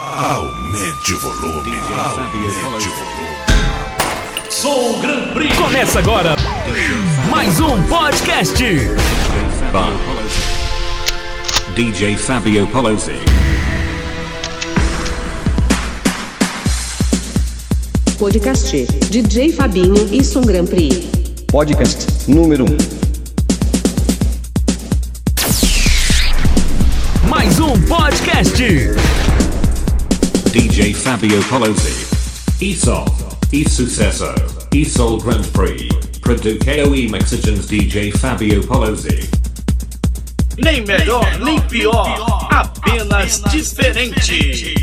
Aumente o volume. Aumente o volume. Sou o Grand Prix. Começa agora mais um podcast. DJ Fabio Polozzi. Podcast DJ Fabinho e Som Grand Prix. Podcast número 1. Mais um podcast. DJ Fabio Polozzi. Esol. E Sucesso. Esol Grand Prix. Produqueo e Mexigens DJ Fabio Polozzi. Nem melhor, nem pior, apenas diferente.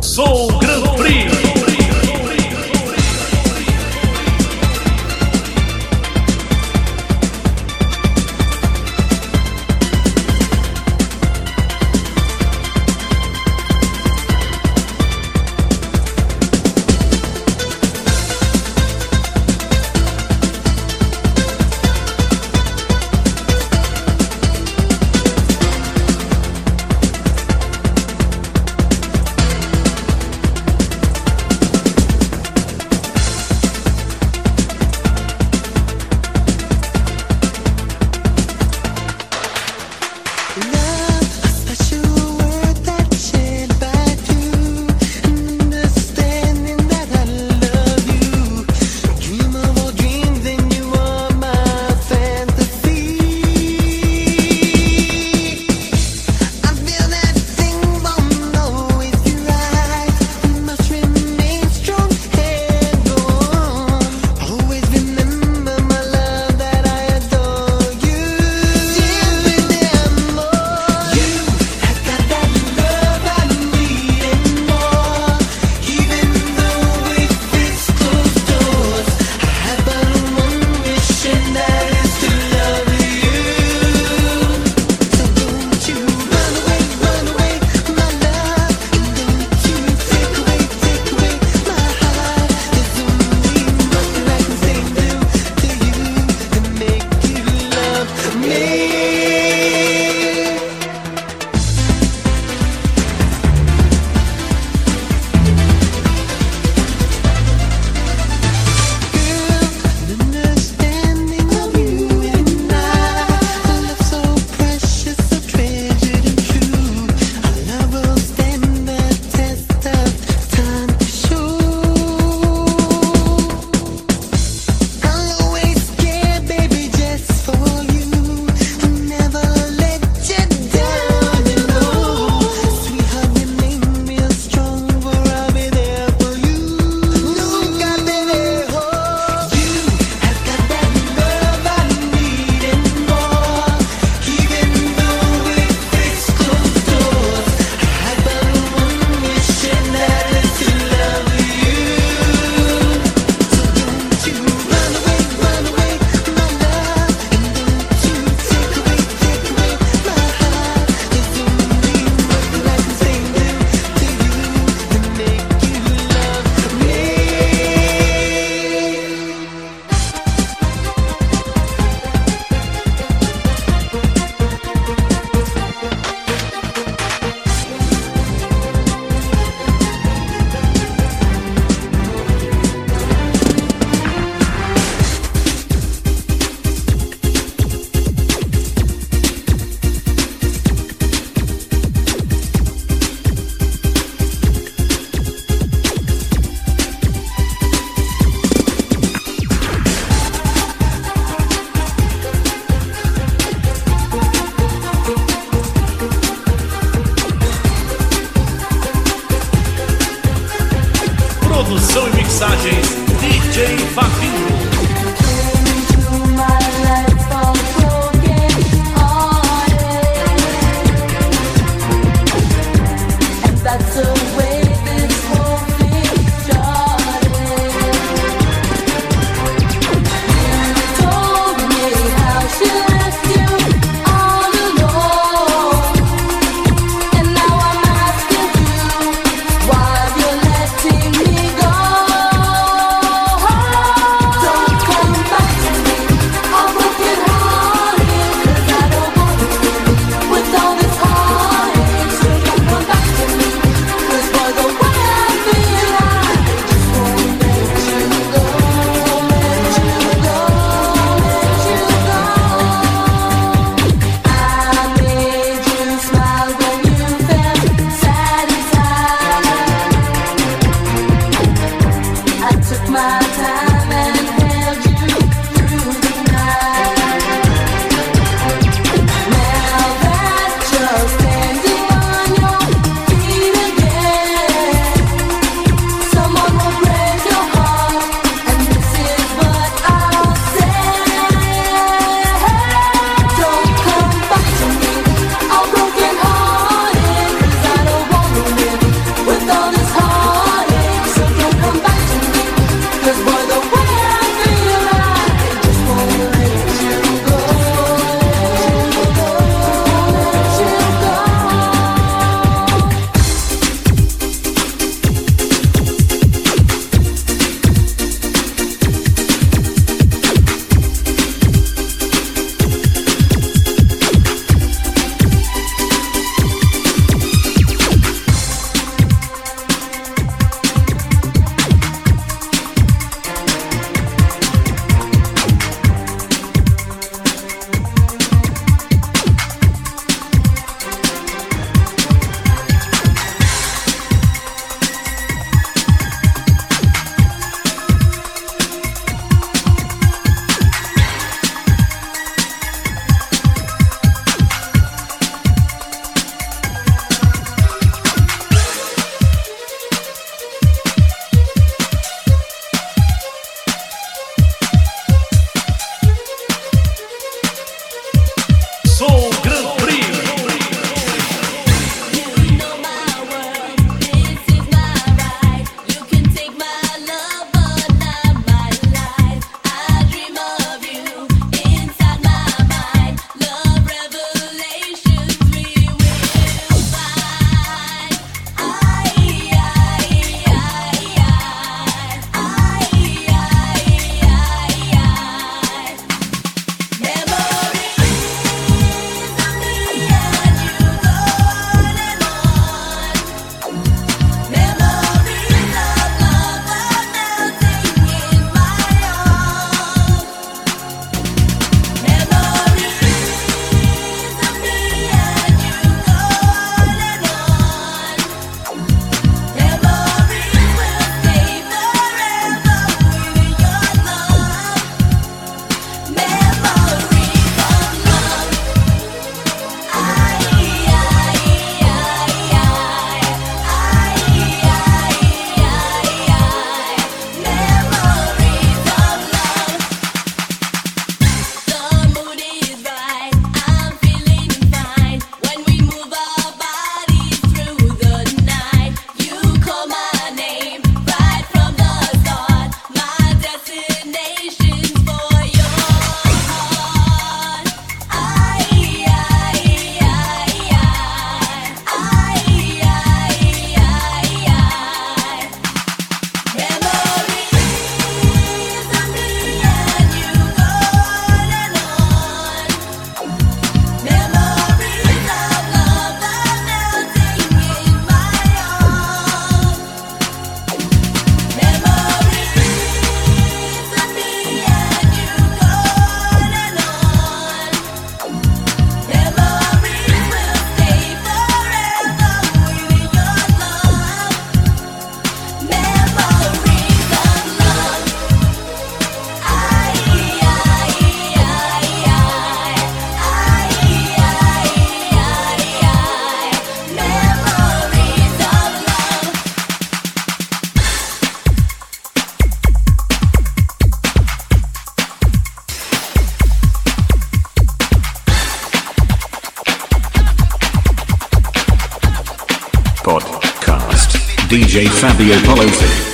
Sou Fabio Pelosi.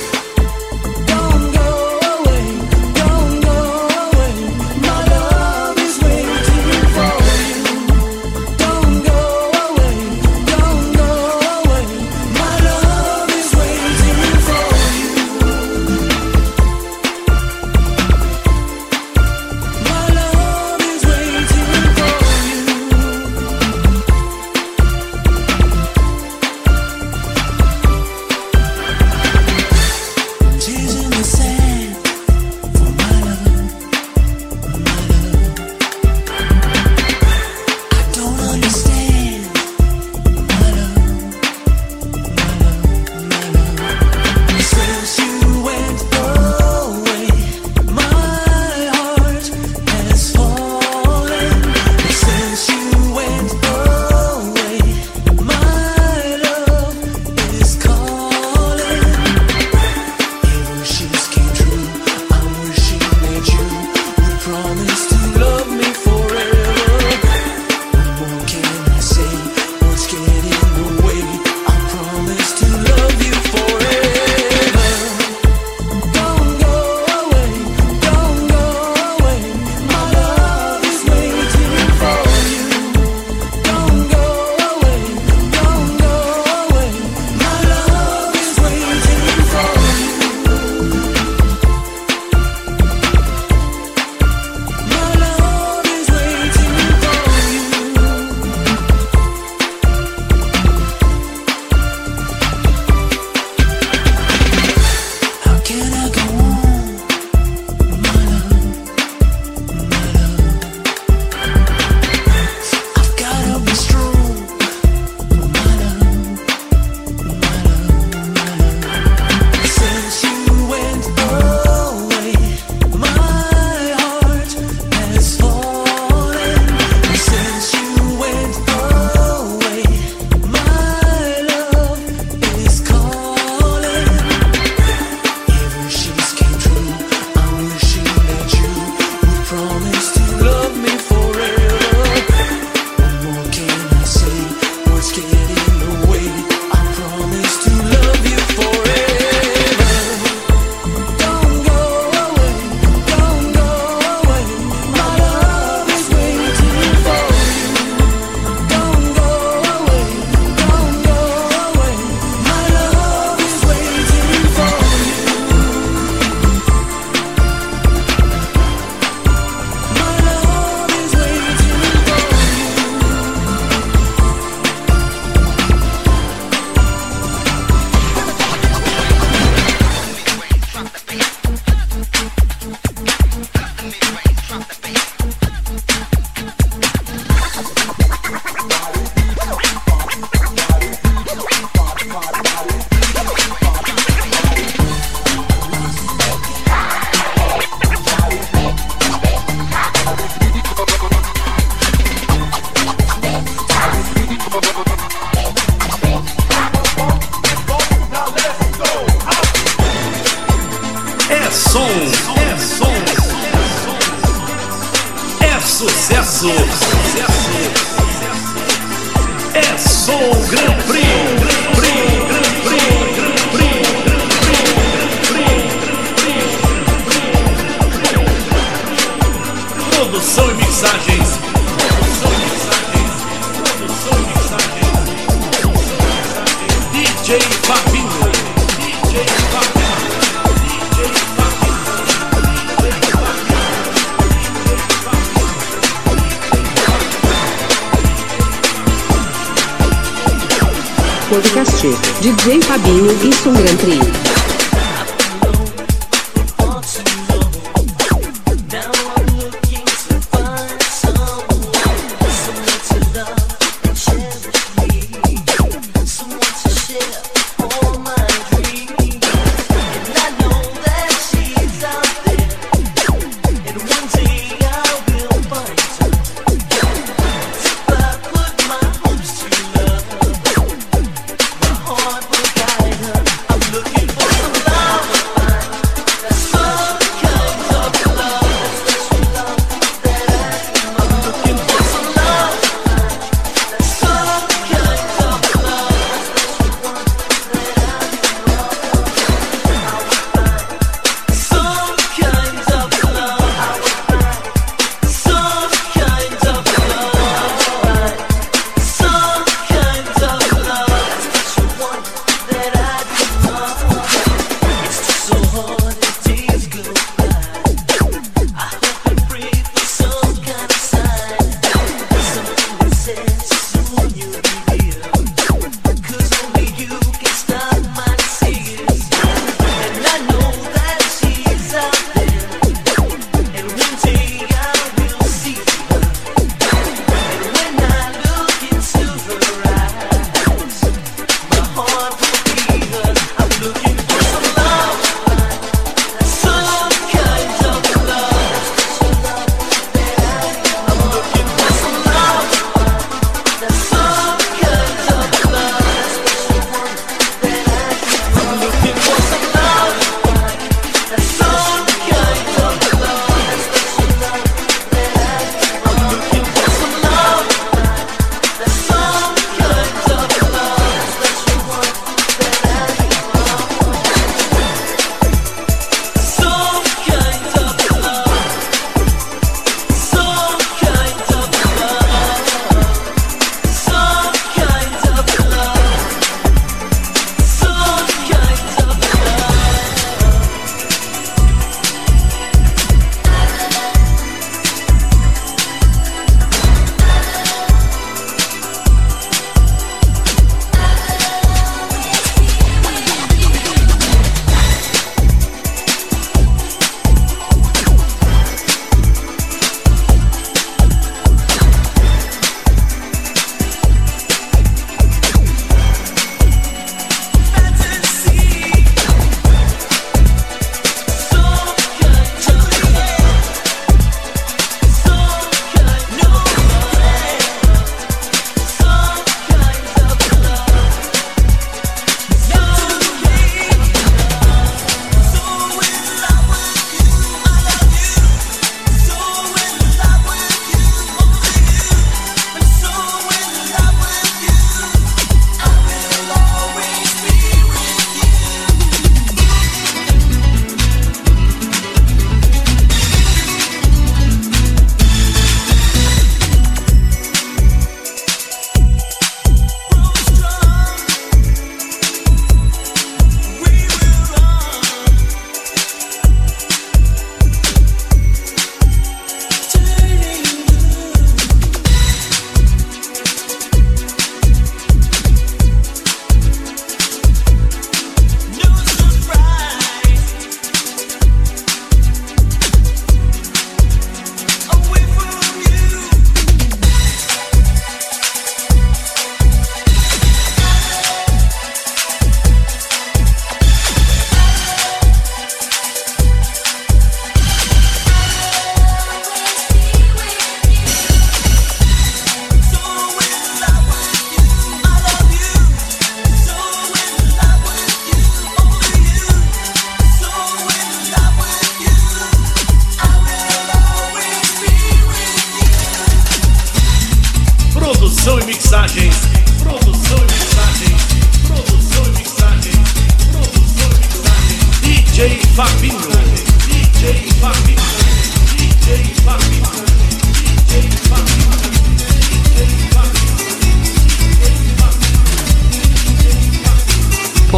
DJ Fabinho e Som Grand Prix.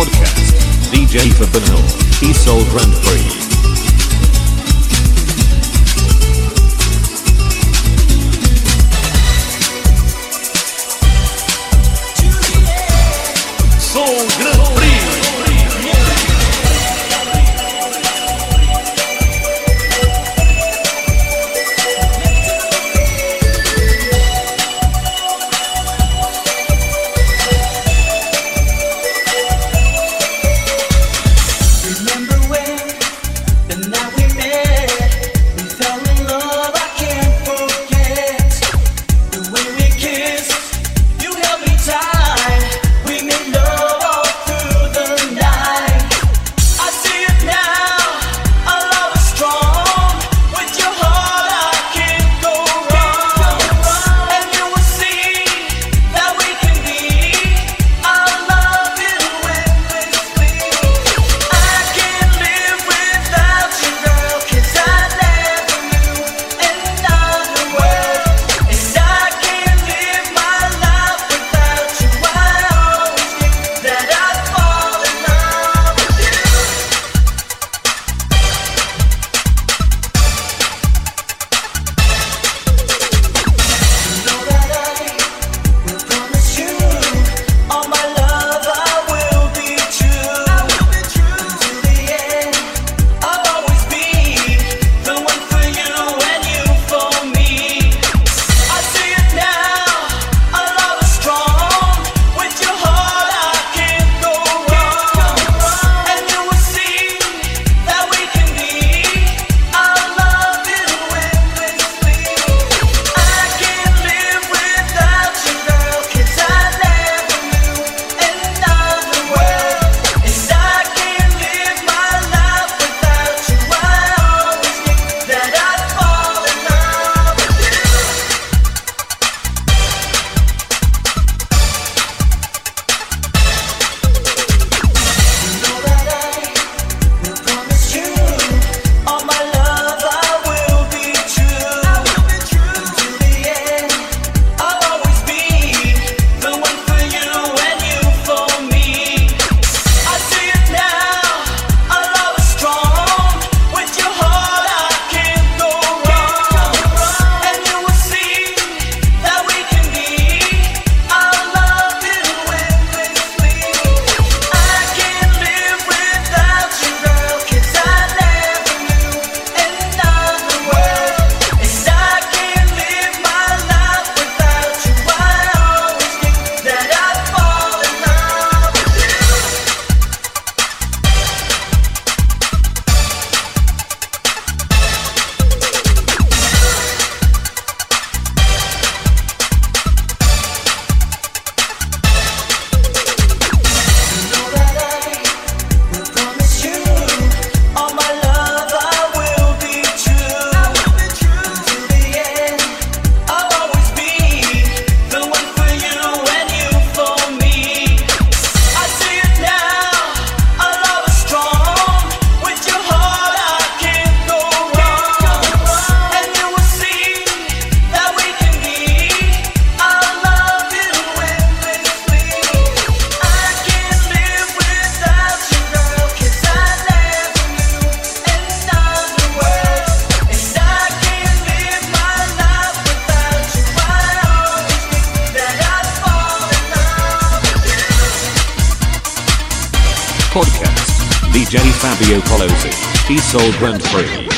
podcast. DJ Fabanil, E Soul Grand Prix. Fabio it. He sold rent free.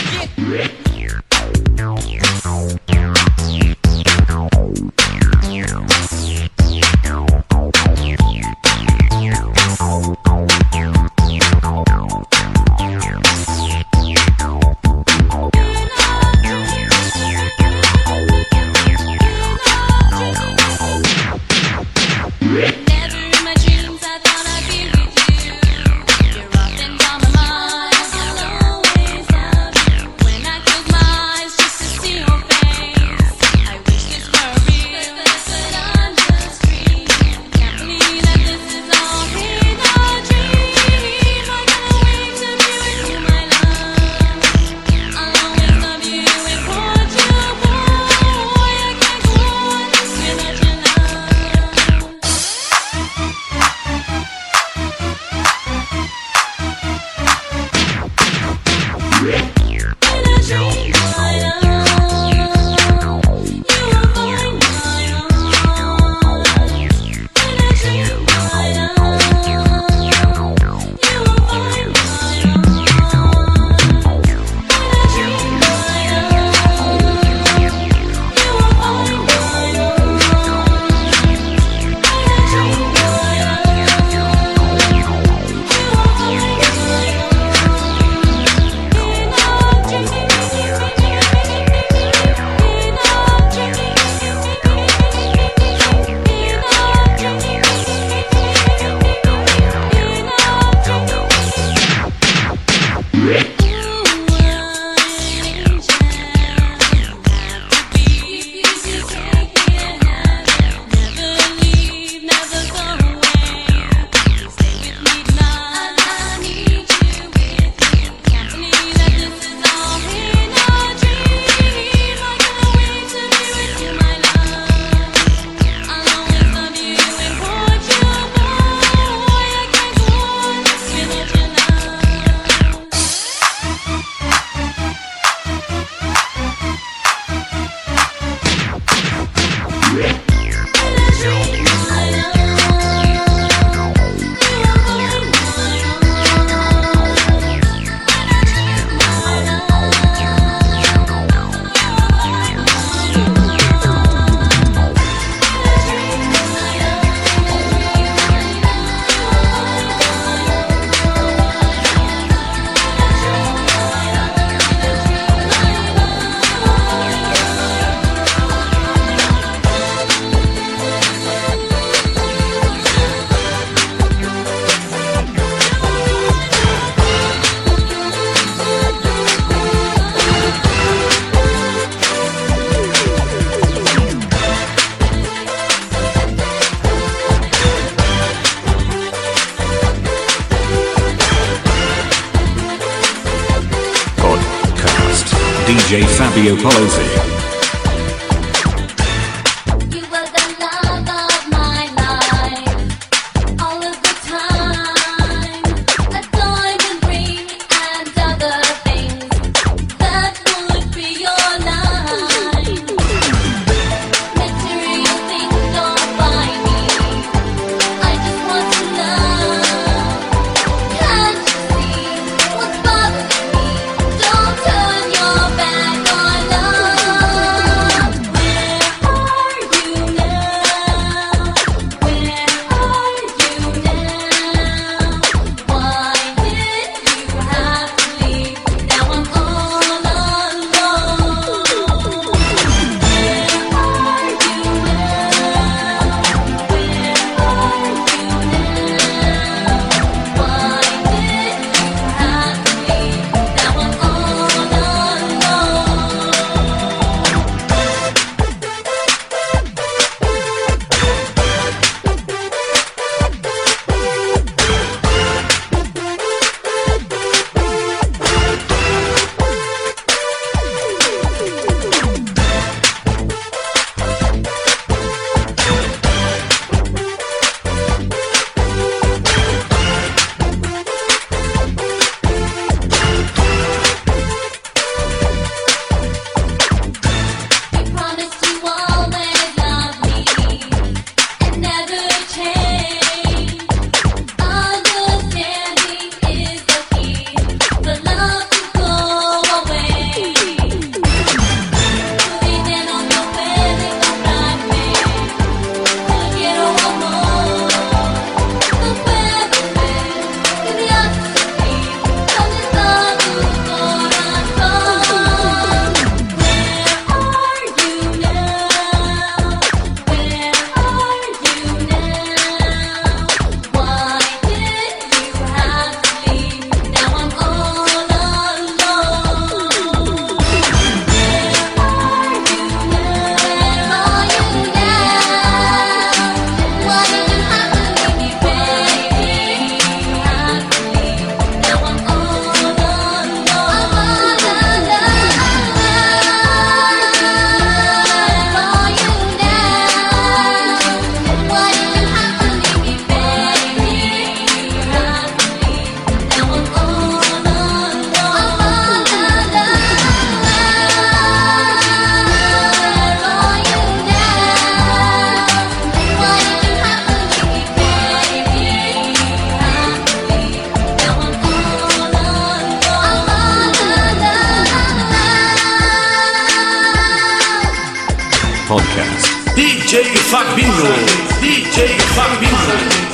DJ Fabinho, DJ Fabinho,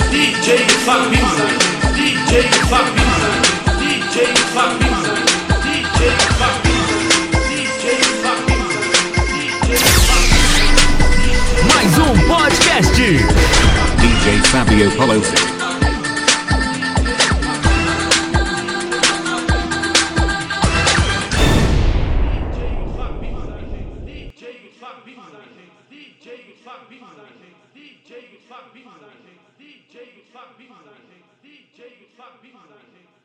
DJ Fabinho, DJ Fabinho, DJ Fabinho, DJ Fabinho. Mais um podcast. DJ Fabio Pelosi. DJ Beasley, DJ Fuck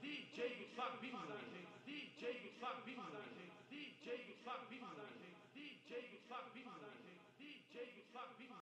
DJ Fuck DJ Fuck